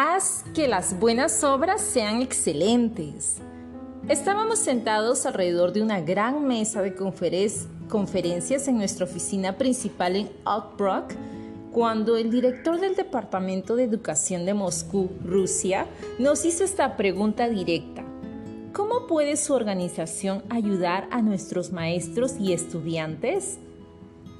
haz que las buenas obras sean excelentes. Estábamos sentados alrededor de una gran mesa de conferencias en nuestra oficina principal en Oak Brook cuando el director del Departamento de Educación de Moscú, Rusia, nos hizo esta pregunta directa. ¿Cómo puede su organización ayudar a nuestros maestros y estudiantes?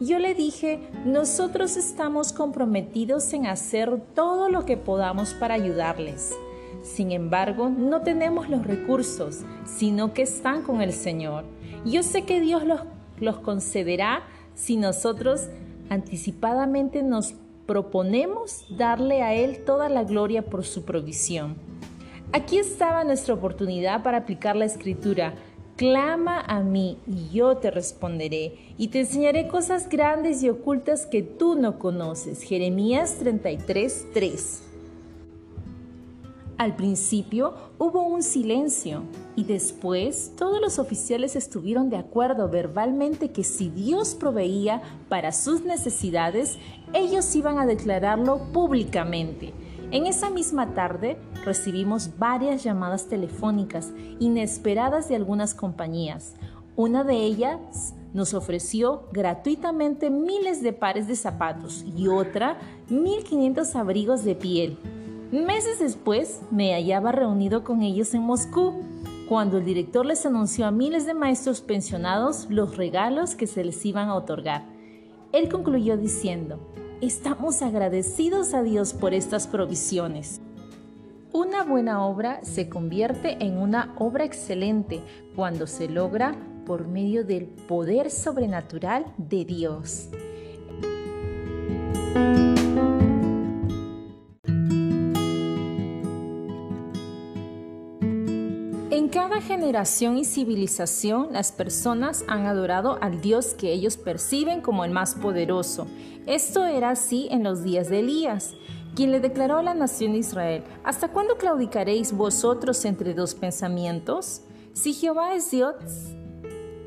Yo le dije, nosotros estamos comprometidos en hacer todo lo que podamos para ayudarles. Sin embargo, no tenemos los recursos, sino que están con el Señor. Yo sé que Dios los, los concederá si nosotros anticipadamente nos proponemos darle a Él toda la gloria por su provisión. Aquí estaba nuestra oportunidad para aplicar la escritura. Clama a mí y yo te responderé y te enseñaré cosas grandes y ocultas que tú no conoces. Jeremías 33, 3. Al principio hubo un silencio y después todos los oficiales estuvieron de acuerdo verbalmente que si Dios proveía para sus necesidades, ellos iban a declararlo públicamente. En esa misma tarde recibimos varias llamadas telefónicas inesperadas de algunas compañías. Una de ellas nos ofreció gratuitamente miles de pares de zapatos y otra 1.500 abrigos de piel. Meses después me hallaba reunido con ellos en Moscú, cuando el director les anunció a miles de maestros pensionados los regalos que se les iban a otorgar. Él concluyó diciendo, estamos agradecidos a Dios por estas provisiones. Una buena obra se convierte en una obra excelente cuando se logra por medio del poder sobrenatural de Dios. En cada generación y civilización las personas han adorado al Dios que ellos perciben como el más poderoso. Esto era así en los días de Elías, quien le declaró a la nación de Israel, ¿hasta cuándo claudicaréis vosotros entre dos pensamientos? Si Jehová es Dios,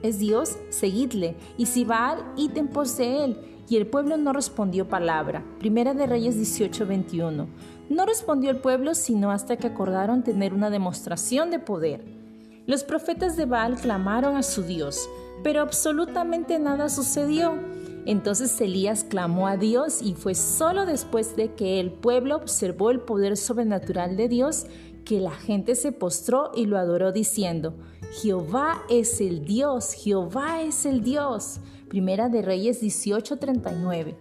es Dios, seguidle, y si Baal, ítem por él. Y el pueblo no respondió palabra. Primera de Reyes 18:21. No respondió el pueblo sino hasta que acordaron tener una demostración de poder. Los profetas de Baal clamaron a su Dios, pero absolutamente nada sucedió. Entonces Elías clamó a Dios y fue solo después de que el pueblo observó el poder sobrenatural de Dios que la gente se postró y lo adoró diciendo, Jehová es el Dios, Jehová es el Dios. Primera de Reyes 18:39.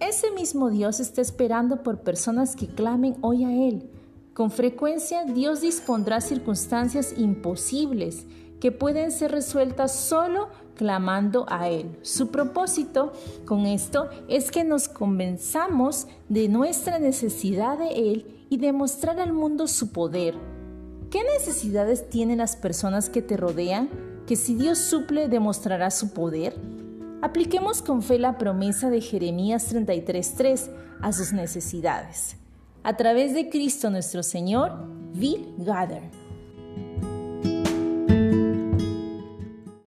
Ese mismo Dios está esperando por personas que clamen hoy a Él. Con frecuencia Dios dispondrá circunstancias imposibles que pueden ser resueltas solo clamando a Él. Su propósito con esto es que nos convenzamos de nuestra necesidad de Él y demostrar al mundo su poder. ¿Qué necesidades tienen las personas que te rodean? Que si Dios suple, demostrará su poder. Apliquemos con fe la promesa de Jeremías 33.3 a sus necesidades. A través de Cristo nuestro Señor, Bill Gather.